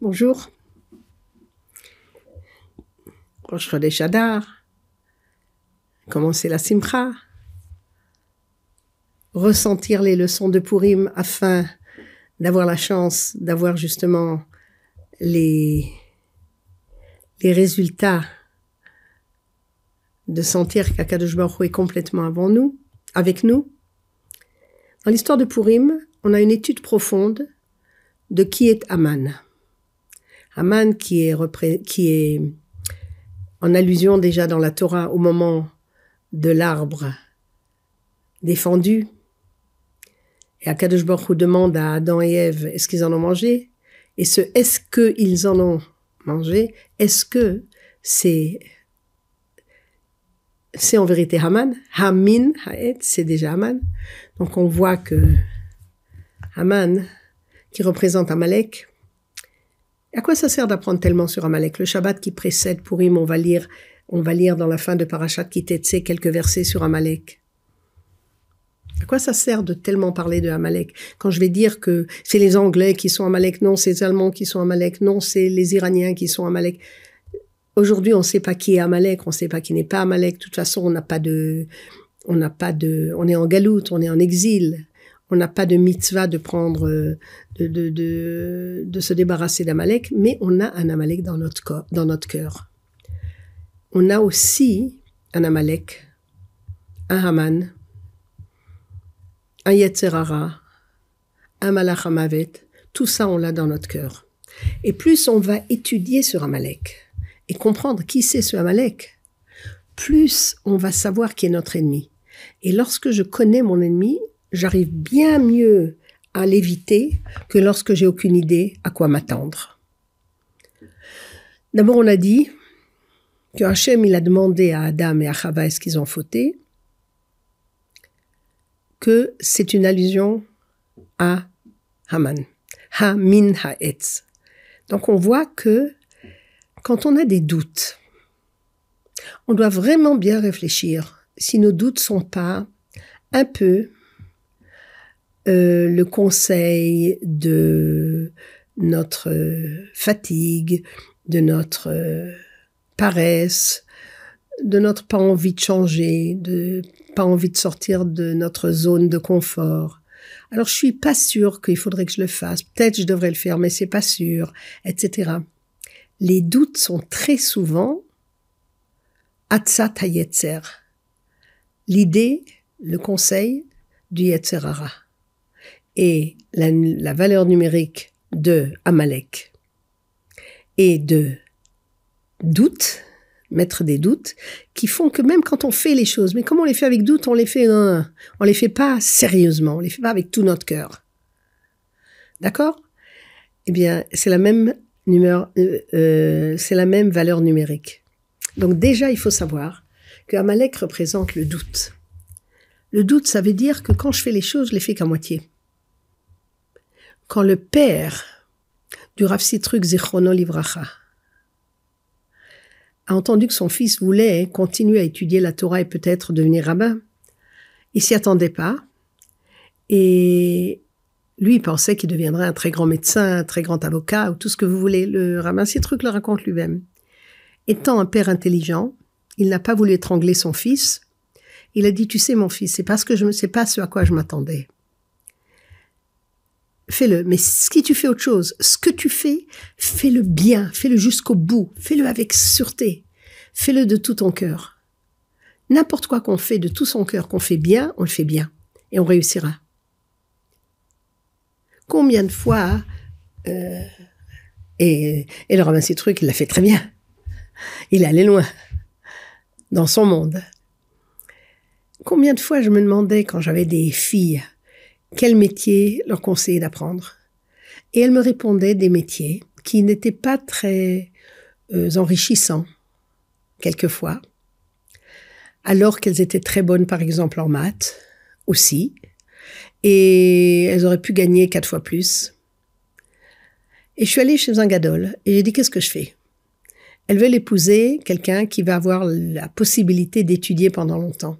Bonjour. Rosh des Shadar. Commencer la Simcha. Ressentir les leçons de Purim afin d'avoir la chance d'avoir justement les, les résultats de sentir qu'Akadosh Baruch est complètement avant nous, avec nous. Dans l'histoire de Purim, on a une étude profonde de qui est Aman. Aman qui est, en allusion déjà dans la Torah au moment de l'arbre défendu. Et Akadosh Baruch demande à Adam et Ève est-ce qu'ils en ont mangé? Et ce est-ce qu'ils en ont mangé? Est-ce que c'est c'est en vérité Haman Hamin, Haet, c'est déjà Haman. Donc on voit que Haman, qui représente Amalek, à quoi ça sert d'apprendre tellement sur Amalek? Le Shabbat qui précède Purim, on va lire, on va lire dans la fin de Parashat Kitetse quelques versets sur Amalek. À quoi ça sert de tellement parler de Amalek? Quand je vais dire que c'est les Anglais qui sont Amalek, non, c'est les Allemands qui sont Amalek, non, c'est les Iraniens qui sont Amalek. Aujourd'hui, on ne sait pas qui est Amalek, on ne sait pas qui n'est pas Amalek. De toute façon, on n'a pas de, on n'a pas de, on est en galoute, on est en exil on n'a pas de mitzvah de prendre, euh, de, de, de, se débarrasser d'Amalek, mais on a un Amalek dans notre, corps, dans notre cœur. On a aussi un Amalek, un Haman, un Yetzerara, un Malach tout ça on l'a dans notre cœur. Et plus on va étudier sur Amalek et comprendre qui c'est ce Amalek, plus on va savoir qui est notre ennemi. Et lorsque je connais mon ennemi, j'arrive bien mieux à l'éviter que lorsque j'ai aucune idée à quoi m'attendre. D'abord, on a dit que Hachem, il a demandé à Adam et à Chava est-ce qu'ils ont fauté, que c'est une allusion à Haman. Ha-min ha-etz. Donc on voit que quand on a des doutes, on doit vraiment bien réfléchir si nos doutes sont pas un peu euh, le conseil de notre fatigue, de notre euh, paresse, de notre pas envie de changer, de pas envie de sortir de notre zone de confort. Alors je suis pas sûre qu'il faudrait que je le fasse. Peut-être je devrais le faire, mais c'est pas sûr, etc. Les doutes sont très souvent atzat hayetzer. L'idée, le conseil du yetzerara et la, valeur numérique de Amalek et de doute, mettre des doutes, qui font que même quand on fait les choses, mais comment on les fait avec doute, on les fait, hein, on les fait pas sérieusement, on les fait pas avec tout notre cœur. D'accord? Eh bien, c'est la même euh, euh, c'est la même valeur numérique. Donc déjà, il faut savoir que Amalek représente le doute. Le doute, ça veut dire que quand je fais les choses, je les fais qu'à moitié quand le père du Rav Sitruk Zichrono Livracha a entendu que son fils voulait continuer à étudier la Torah et peut-être devenir rabbin, il s'y attendait pas. Et lui, il pensait qu'il deviendrait un très grand médecin, un très grand avocat, ou tout ce que vous voulez. Le rabbin Sitruk le raconte lui-même. Étant un père intelligent, il n'a pas voulu étrangler son fils. Il a dit, tu sais, mon fils, c'est parce que je ne sais pas ce à quoi je m'attendais fais-le. Mais si tu fais autre chose, ce que tu fais, fais-le bien, fais-le jusqu'au bout, fais-le avec sûreté, fais-le de tout ton cœur. N'importe quoi qu'on fait de tout son cœur, qu'on fait bien, on le fait bien et on réussira. Combien de fois euh, et, et le ramasser truc, il l'a fait très bien. Il allé loin dans son monde. Combien de fois je me demandais quand j'avais des filles quel métier leur conseiller d'apprendre. Et elle me répondait des métiers qui n'étaient pas très euh, enrichissants, quelquefois, alors qu'elles étaient très bonnes, par exemple, en maths aussi, et elles auraient pu gagner quatre fois plus. Et je suis allée chez un gadol, et j'ai dit, qu'est-ce que je fais? Elle veut l'épouser quelqu'un qui va avoir la possibilité d'étudier pendant longtemps.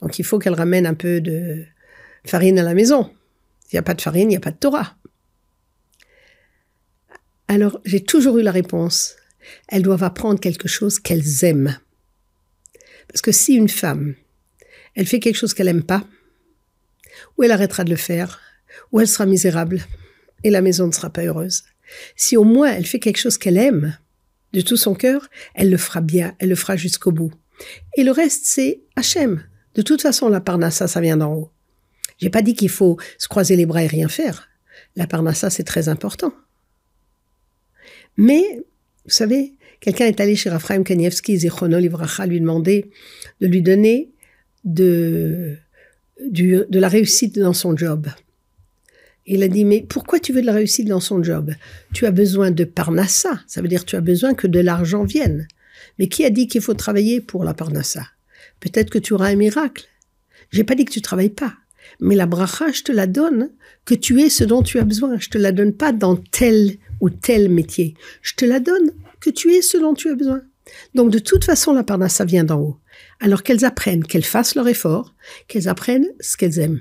Donc il faut qu'elle ramène un peu de, farine à la maison. S'il n'y a pas de farine, il n'y a pas de Torah. Alors, j'ai toujours eu la réponse. Elles doivent apprendre quelque chose qu'elles aiment. Parce que si une femme, elle fait quelque chose qu'elle n'aime pas, ou elle arrêtera de le faire, ou elle sera misérable, et la maison ne sera pas heureuse. Si au moins elle fait quelque chose qu'elle aime, de tout son cœur, elle le fera bien, elle le fera jusqu'au bout. Et le reste, c'est Hachem. De toute façon, la parnassa, ça vient d'en haut. J'ai pas dit qu'il faut se croiser les bras et rien faire. La parnassa, c'est très important. Mais, vous savez, quelqu'un est allé chez Raphaël Kanievski, Zichrono Livracha, lui demander de lui donner de, de la réussite dans son job. Il a dit, mais pourquoi tu veux de la réussite dans son job? Tu as besoin de parnassa, ça veut dire tu as besoin que de l'argent vienne. Mais qui a dit qu'il faut travailler pour la parnassa? Peut-être que tu auras un miracle. J'ai pas dit que tu travailles pas. Mais la bracha, je te la donne, que tu aies ce dont tu as besoin. Je te la donne pas dans tel ou tel métier. Je te la donne que tu aies ce dont tu as besoin. Donc de toute façon, la parnassa vient d'en haut. Alors qu'elles apprennent, qu'elles fassent leur effort, qu'elles apprennent ce qu'elles aiment.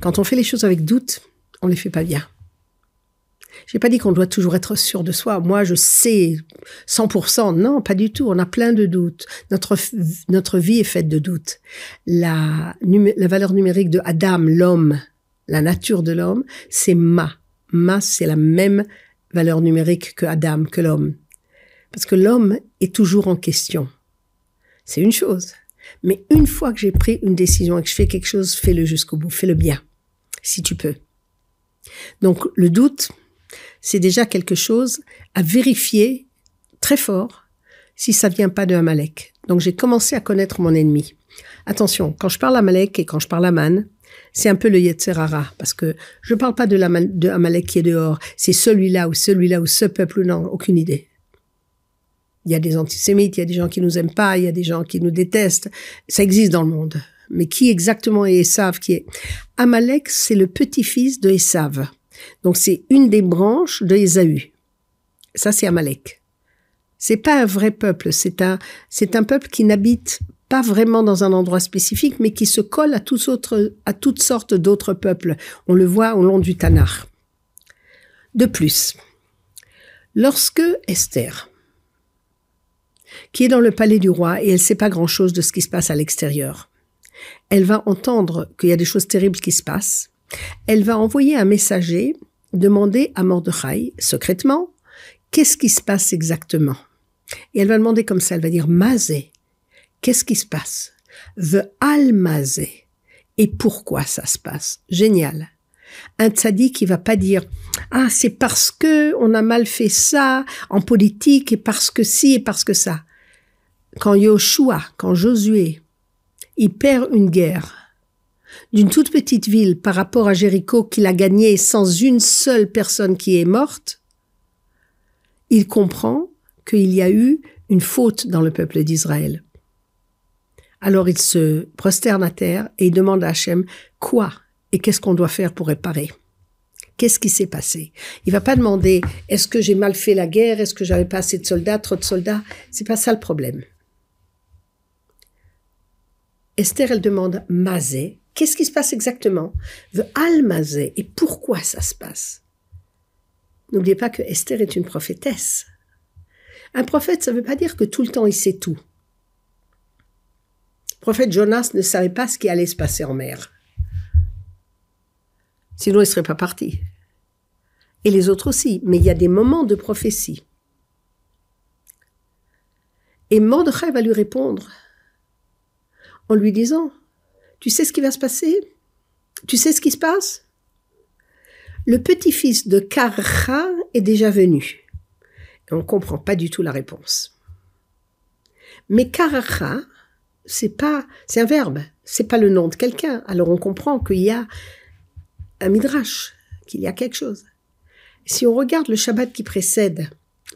Quand on fait les choses avec doute, on les fait pas bien. J'ai pas dit qu'on doit toujours être sûr de soi. Moi, je sais 100%. Non, pas du tout. On a plein de doutes. Notre, notre vie est faite de doutes. La, la valeur numérique de Adam, l'homme, la nature de l'homme, c'est ma. Ma, c'est la même valeur numérique que Adam, que l'homme. Parce que l'homme est toujours en question. C'est une chose. Mais une fois que j'ai pris une décision et que je fais quelque chose, fais-le jusqu'au bout, fais-le bien, si tu peux. Donc le doute, c'est déjà quelque chose à vérifier très fort si ça vient pas de Amalek. Donc j'ai commencé à connaître mon ennemi. Attention, quand je parle Amalek et quand je parle Aman, c'est un peu le Yetzerara, parce que je ne parle pas de, de Amalek qui est dehors, c'est celui-là ou celui-là ou ce peuple, non, aucune idée. Il y a des antisémites, il y a des gens qui nous aiment pas, il y a des gens qui nous détestent. Ça existe dans le monde. Mais qui exactement est Esav qui est? Amalek, c'est le petit-fils de Esav. Donc c'est une des branches de Esaü. Ça c'est Amalek. C'est pas un vrai peuple, c'est un c'est un peuple qui n'habite pas vraiment dans un endroit spécifique, mais qui se colle à, à toutes sortes d'autres peuples. On le voit au long du Tanar. De plus, lorsque Esther, qui est dans le palais du roi et elle sait pas grand chose de ce qui se passe à l'extérieur. Elle va entendre qu'il y a des choses terribles qui se passent. Elle va envoyer un messager demander à Mordechai, secrètement, qu'est-ce qui se passe exactement? Et elle va demander comme ça, elle va dire Mazé, qu'est-ce qui se passe? The al Mazé. Et pourquoi ça se passe? Génial. Un tzaddik qui va pas dire ah c'est parce que on a mal fait ça en politique et parce que si et parce que ça. Quand Yoshua, quand Josué, il perd une guerre d'une toute petite ville par rapport à Jéricho qu'il a gagné sans une seule personne qui est morte, il comprend qu'il y a eu une faute dans le peuple d'Israël. Alors il se prosterne à terre et il demande à Hachem quoi et qu'est-ce qu'on doit faire pour réparer? Qu'est-ce qui s'est passé? Il va pas demander est-ce que j'ai mal fait la guerre, est-ce que j'avais pas assez de soldats, trop de soldats? C'est pas ça le problème. Esther, elle demande Mazé. Qu'est-ce qui se passe exactement? The Al Mazé. Et pourquoi ça se passe? N'oubliez pas que Esther est une prophétesse. Un prophète, ça ne veut pas dire que tout le temps il sait tout. Le prophète Jonas ne savait pas ce qui allait se passer en mer. Sinon, il ne serait pas parti. Et les autres aussi. Mais il y a des moments de prophétie. Et Mordechai va lui répondre en lui disant, tu sais ce qui va se passer? Tu sais ce qui se passe? Le petit-fils de Karcha est déjà venu. On ne comprend pas du tout la réponse. Mais Karcha, c'est pas, c'est un verbe, c'est pas le nom de quelqu'un. Alors on comprend qu'il y a un midrash, qu'il y a quelque chose. Si on regarde le Shabbat qui précède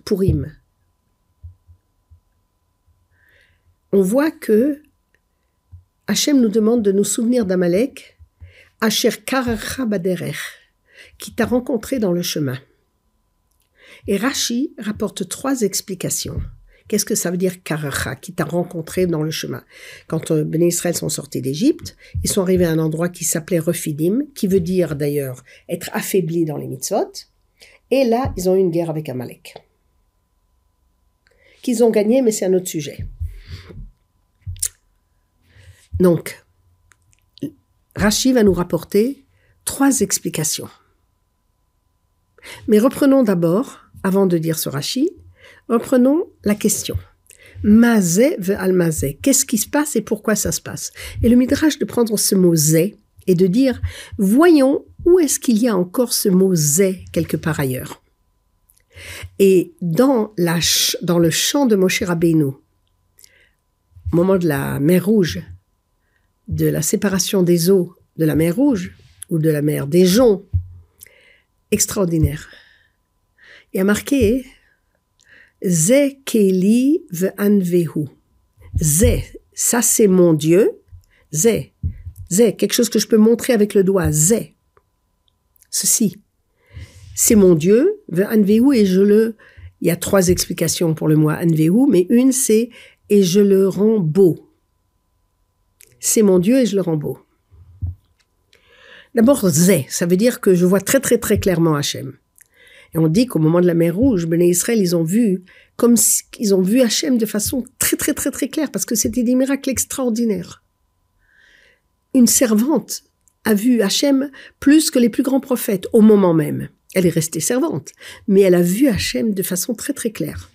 Purim, on voit que Hachem nous demande de nous souvenir d'Amalek, Asher Karacha qui t'a rencontré dans le chemin. Et Rashi rapporte trois explications. Qu'est-ce que ça veut dire Karacha, qui t'a rencontré dans le chemin? Quand euh, Israël sont sortis d'Égypte, ils sont arrivés à un endroit qui s'appelait Refidim, qui veut dire d'ailleurs être affaibli dans les mitzvot. Et là, ils ont eu une guerre avec Amalek. Qu'ils ont gagné, mais c'est un autre sujet. Donc, Rachi va nous rapporter trois explications. Mais reprenons d'abord, avant de dire ce Rachi, reprenons la question. Mazé veut almazé. Qu'est-ce qui se passe et pourquoi ça se passe? Et le midrash de prendre ce mot zé et de dire, voyons où est-ce qu'il y a encore ce mot zé quelque part ailleurs? Et dans, dans le chant de Moshe Rabbeinu, au moment de la mer Rouge, de la séparation des eaux de la mer Rouge ou de la mer des joncs, extraordinaire. Il y a marqué Ze Keli Anvehu. Ze, ça c'est mon Dieu. Ze, Ze, quelque chose que je peux montrer avec le doigt. Ze, ceci. C'est mon Dieu, Anvehu, et je le. Il y a trois explications pour le mot Anvehu, mais une c'est et je le rends beau. C'est mon Dieu et je le rends beau. D'abord, Zé, ça veut dire que je vois très très très clairement Hachem. Et on dit qu'au moment de la mer Rouge, Ben Israël, ils ont vu, comme ils ont vu Hachem de façon très très très très claire, parce que c'était des miracles extraordinaires. Une servante a vu Hachem plus que les plus grands prophètes au moment même. Elle est restée servante, mais elle a vu Hachem de façon très très claire,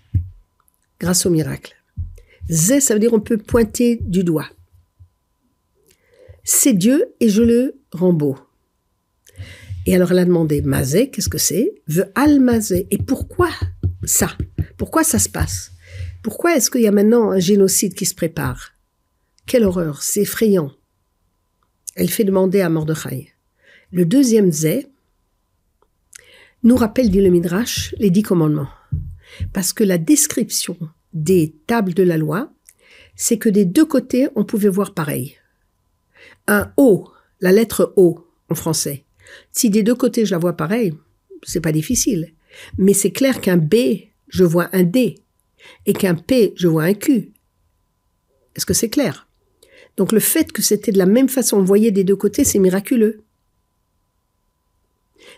grâce au miracle. Zé, ça veut dire on peut pointer du doigt. C'est Dieu et je le rends beau. Et alors elle a demandé, Mazé, qu'est-ce que c'est? Veut al-Mazé. Et pourquoi ça? Pourquoi ça se passe? Pourquoi est-ce qu'il y a maintenant un génocide qui se prépare? Quelle horreur, c'est effrayant. Elle fait demander à Mordechai. Le deuxième Zé nous rappelle, dit le Midrash, les dix commandements. Parce que la description des tables de la loi, c'est que des deux côtés, on pouvait voir pareil. Un O, la lettre O en français, si des deux côtés je la vois pareil, c'est pas difficile. Mais c'est clair qu'un B, je vois un D. Et qu'un P, je vois un Q. Est-ce que c'est clair? Donc le fait que c'était de la même façon, on voyait des deux côtés, c'est miraculeux.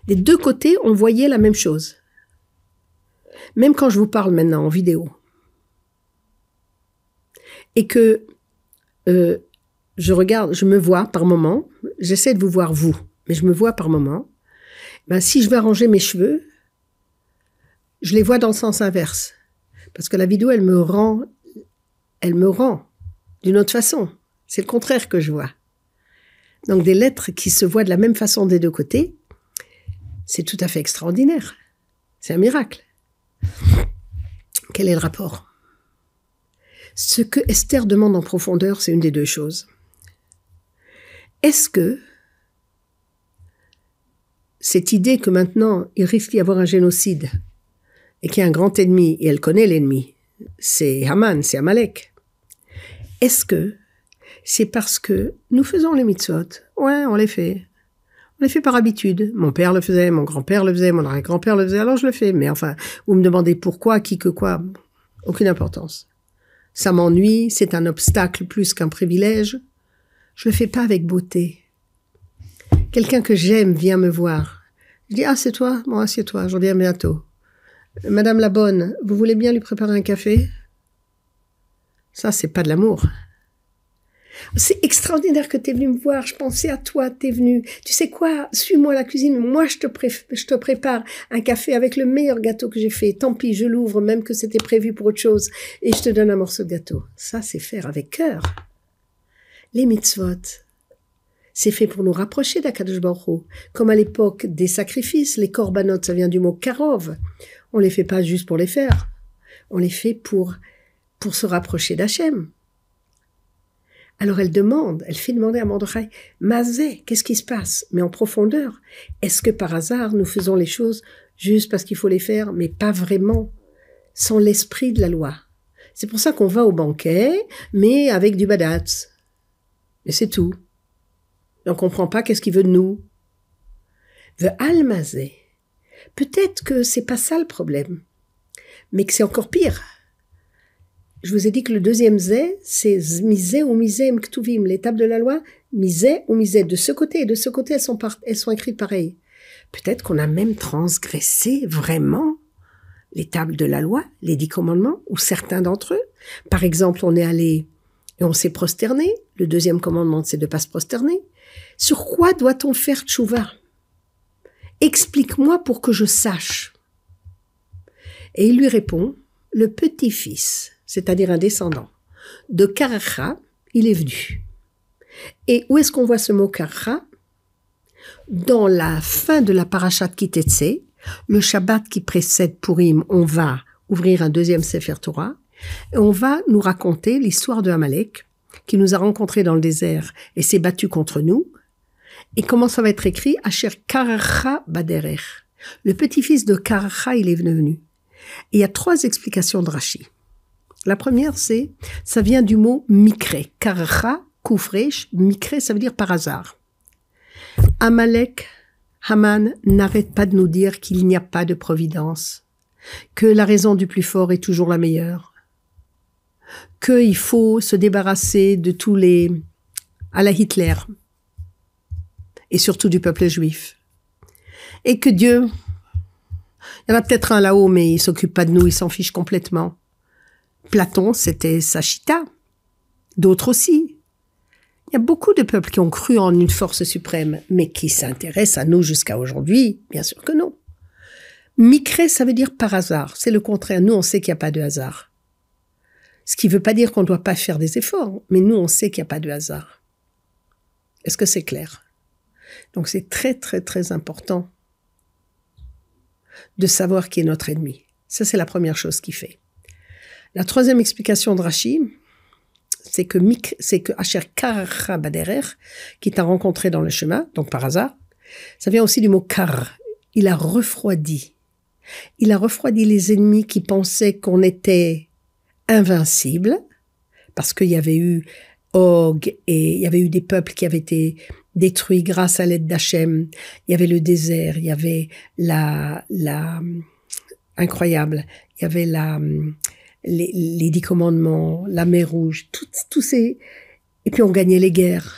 Des deux côtés, on voyait la même chose. Même quand je vous parle maintenant en vidéo. Et que euh, je regarde, je me vois par moment, j'essaie de vous voir vous mais je me vois par moment, ben, si je veux arranger mes cheveux, je les vois dans le sens inverse. Parce que la vidéo, elle me rend, elle me rend d'une autre façon. C'est le contraire que je vois. Donc des lettres qui se voient de la même façon des deux côtés, c'est tout à fait extraordinaire. C'est un miracle. Quel est le rapport? Ce que Esther demande en profondeur, c'est une des deux choses. Est-ce que cette idée que maintenant il risque d'y avoir un génocide et qu'il y a un grand ennemi, et elle connaît l'ennemi, c'est Haman, c'est Amalek. Est-ce que c'est parce que nous faisons les mitzvot? Ouais, on les fait. On les fait par habitude. Mon père le faisait, mon grand-père le faisait, mon arrière-grand-père le faisait, alors je le fais. Mais enfin, vous me demandez pourquoi, qui que quoi, aucune importance. Ça m'ennuie, c'est un obstacle plus qu'un privilège. Je le fais pas avec beauté. Quelqu'un que j'aime vient me voir. Je dis, ah, c'est toi? Bon, assieds-toi, je reviens bientôt. Madame la bonne, vous voulez bien lui préparer un café? Ça, c'est pas de l'amour. C'est extraordinaire que tu es venu me voir. Je pensais à toi, tu es venu. Tu sais quoi? Suis-moi la cuisine. Moi, je te, je te prépare un café avec le meilleur gâteau que j'ai fait. Tant pis, je l'ouvre, même que c'était prévu pour autre chose. Et je te donne un morceau de gâteau. Ça, c'est faire avec cœur. Les mitzvot, c'est fait pour nous rapprocher d'Akadosh Baruch Comme à l'époque des sacrifices, les korbanot, ça vient du mot karov. On les fait pas juste pour les faire. On les fait pour, pour se rapprocher d'Hachem. Alors elle demande, elle fait demander à Mordechai, Mazé, qu'est-ce qui se passe? Mais en profondeur, est-ce que par hasard nous faisons les choses juste parce qu'il faut les faire, mais pas vraiment, sans l'esprit de la loi? C'est pour ça qu'on va au banquet, mais avec du badatz. Et c'est tout on comprend pas qu'est-ce qu'il veut de nous. Veut almazé. Peut-être que c'est pas ça le problème, mais que c'est encore pire. Je vous ai dit que le deuxième zé, c'est misé ou misé mktuvim, l'étape de la loi, misé ou misé. De ce côté et de ce côté, elles sont, elles sont écrites pareilles. Peut-être qu'on a même transgressé vraiment les tables de la loi, les dix commandements, ou certains d'entre eux. Par exemple, on est allé et on s'est prosterné. Le deuxième commandement, c'est de pas se prosterner. Sur quoi doit-on faire tchouva? Explique-moi pour que je sache. Et il lui répond, le petit-fils, c'est-à-dire un descendant, de Karacha, il est venu. Et où est-ce qu'on voit ce mot Karacha? Dans la fin de la parachat Kitetse, le Shabbat qui précède Purim, on va ouvrir un deuxième Sefer Torah et on va nous raconter l'histoire de Amalek qui nous a rencontrés dans le désert et s'est battu contre nous. Et comment ça va être écrit? Asher Karacha Baderer. Le petit-fils de Karacha, il est venu. Et il y a trois explications de Rashi. La première, c'est, ça vient du mot mikre. Karacha, koufresh, mikre, ça veut dire par hasard. Amalek Haman n'arrête pas de nous dire qu'il n'y a pas de providence, que la raison du plus fort est toujours la meilleure, qu'il faut se débarrasser de tous les à la Hitler et surtout du peuple juif. Et que Dieu, il y en a peut-être un là-haut, mais il s'occupe pas de nous, il s'en fiche complètement. Platon, c'était Sachita. D'autres aussi. Il y a beaucoup de peuples qui ont cru en une force suprême, mais qui s'intéressent à nous jusqu'à aujourd'hui Bien sûr que non. Micré, ça veut dire par hasard. C'est le contraire. Nous, on sait qu'il n'y a pas de hasard. Ce qui ne veut pas dire qu'on ne doit pas faire des efforts, mais nous, on sait qu'il n'y a pas de hasard. Est-ce que c'est clair? Donc c'est très, très, très important de savoir qui est notre ennemi. Ça, c'est la première chose qu'il fait. La troisième explication de Rachid, c'est que Mik, c'est que Asher Baderer, qui t'a rencontré dans le chemin, donc par hasard, ça vient aussi du mot kar. Il a refroidi. Il a refroidi les ennemis qui pensaient qu'on était invincible, parce qu'il y avait eu Og et il y avait eu des peuples qui avaient été détruits grâce à l'aide d'Hachem. Il y avait le désert, il y avait la, la, incroyable, il y avait la, les, dix commandements, la mer rouge, tous ces... Et puis on gagnait les guerres.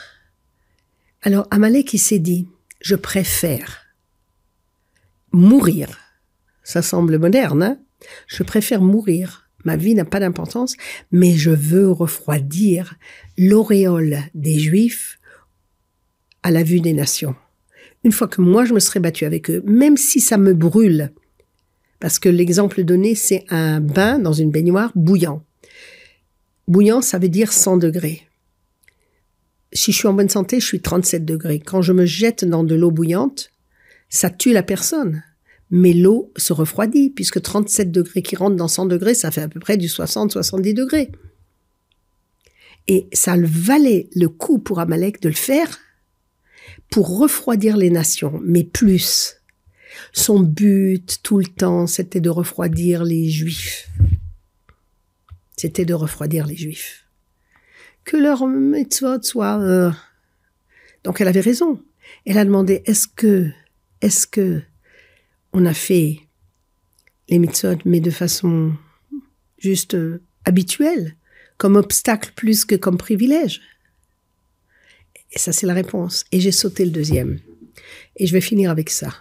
Alors Amalek, il s'est dit, je préfère mourir. Ça semble moderne, hein? Je préfère mourir. Ma vie n'a pas d'importance, mais je veux refroidir l'auréole des Juifs à la vue des nations. Une fois que moi je me serai battu avec eux, même si ça me brûle, parce que l'exemple donné, c'est un bain dans une baignoire bouillant. Bouillant, ça veut dire 100 degrés. Si je suis en bonne santé, je suis 37 degrés. Quand je me jette dans de l'eau bouillante, ça tue la personne. Mais l'eau se refroidit, puisque 37 degrés qui rentrent dans 100 degrés, ça fait à peu près du 60-70 degrés. Et ça valait le coup pour Amalek de le faire pour refroidir les nations, mais plus. Son but tout le temps, c'était de refroidir les juifs. C'était de refroidir les juifs. Que leur mitzvot soit... Euh, donc elle avait raison. Elle a demandé, est-ce que, est-ce que on a fait les mitzvot, mais de façon juste euh, habituelle, comme obstacle plus que comme privilège Et ça, c'est la réponse. Et j'ai sauté le deuxième. Et je vais finir avec ça.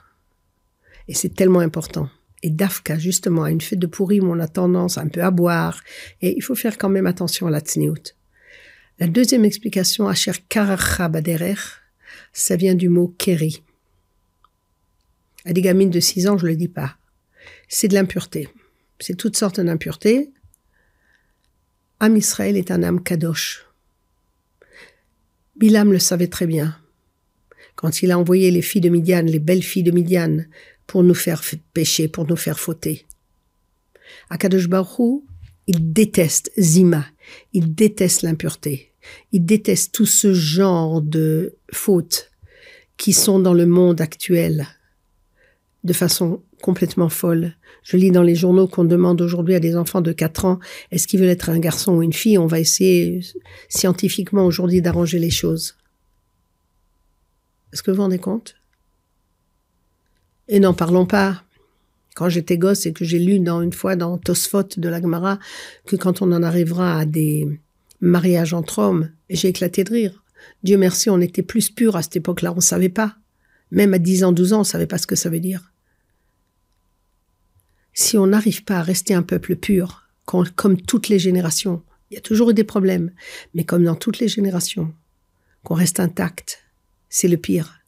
Et c'est tellement important. Et Dafka, justement, à une fête de pourri où on a tendance un peu à boire. Et il faut faire quand même attention à la tsniout. La deuxième explication, Asher Karacha Baderer, ça vient du mot keri. À des gamines de 6 ans, je le dis pas. C'est de l'impureté. C'est toutes sortes d'impuretés. Am Israël est un âme kadosh. Bilam le savait très bien. Quand il a envoyé les filles de Midian, les belles filles de Midian, pour nous faire pécher, pour nous faire fauter. Akadosh Baruch il déteste Zima, il déteste l'impureté, il déteste tout ce genre de fautes qui sont dans le monde actuel de façon complètement folle. Je lis dans les journaux qu'on demande aujourd'hui à des enfants de 4 ans est-ce qu'ils veulent être un garçon ou une fille? On va essayer scientifiquement aujourd'hui d'arranger les choses. Est-ce que vous vous rendez compte? Et n'en parlons pas. Quand j'étais gosse et que j'ai lu dans une fois dans Tosfot de l'Agmara que quand on en arrivera à des mariages entre hommes, j'ai éclaté de rire. Dieu merci, on était plus pur à cette époque-là, on savait pas. Même à 10 ans, 12 ans, on ne savait pas ce que ça veut dire. Si on n'arrive pas à rester un peuple pur, comme toutes les générations, il y a toujours eu des problèmes, mais comme dans toutes les générations, qu'on reste intact, c'est le pire.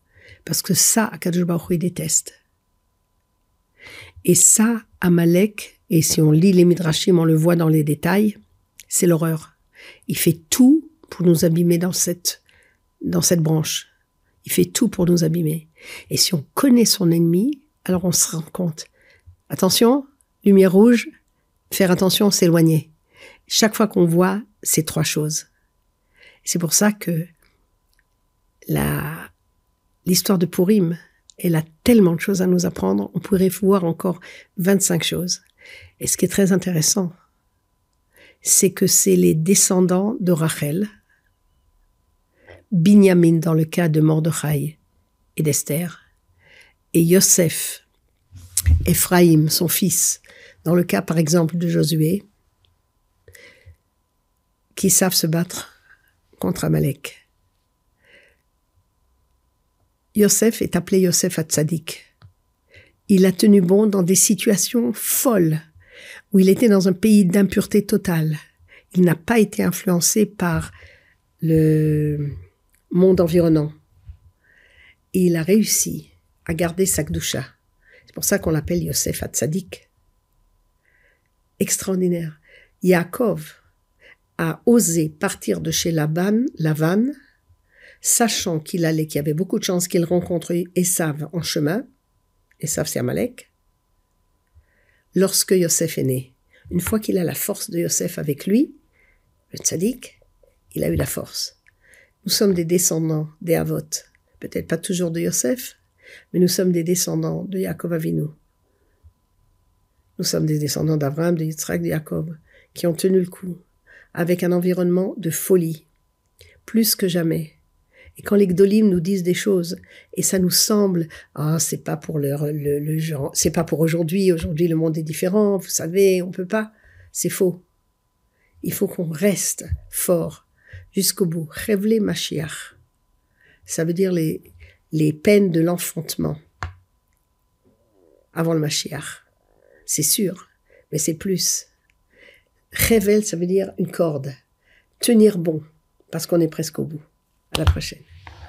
Parce que ça, Akadosh déteste. Et ça, Amalek, et si on lit les Midrashim, on le voit dans les détails, c'est l'horreur. Il fait tout pour nous abîmer dans cette, dans cette branche. Il fait tout pour nous abîmer. Et si on connaît son ennemi, alors on se rend compte. Attention, lumière rouge, faire attention, s'éloigner. Chaque fois qu'on voit ces trois choses. C'est pour ça que l'histoire de Purim, elle a tellement de choses à nous apprendre. On pourrait voir encore 25 choses. Et ce qui est très intéressant, c'est que c'est les descendants de Rachel, Binyamin dans le cas de Mordechai et d'Esther, et Yosef, Ephraïm, son fils, dans le cas par exemple de Josué, qui savent se battre contre Amalek. Yosef est appelé Yosef Hatzadik. Il a tenu bon dans des situations folles, où il était dans un pays d'impureté totale. Il n'a pas été influencé par le monde environnant. Et il a réussi à garder sa. C'est pour ça qu'on l'appelle Yosef Hatzadik. Extraordinaire. Yaakov a osé partir de chez Laban, Lavan, sachant qu'il allait, qu'il y avait beaucoup de chances qu'il rencontre Esav en chemin. Esav, c'est Amalek. Lorsque Yosef est né, une fois qu'il a la force de Yosef avec lui, le tzaddik, il a eu la force. Nous sommes des descendants des Avot, peut-être pas toujours de Yosef, mais nous sommes des descendants de Yaakov Avinu. Nous sommes des descendants d'Abraham, de Yitzhak, de Jacob, qui ont tenu le coup, avec un environnement de folie, plus que jamais. Et quand les Gdolim nous disent des choses, et ça nous semble, ah, c'est pas pour le, le, le genre, c'est pas pour aujourd'hui, aujourd'hui le monde est différent, vous savez, on peut pas. C'est faux. Il faut qu'on reste fort jusqu'au bout. Révéler Mashiach. Ça veut dire les, les peines de l'enfantement avant le Mashiach. C'est sûr, mais c'est plus. Révèle, ça veut dire une corde. Tenir bon, parce qu'on est presque au bout. À la prochaine.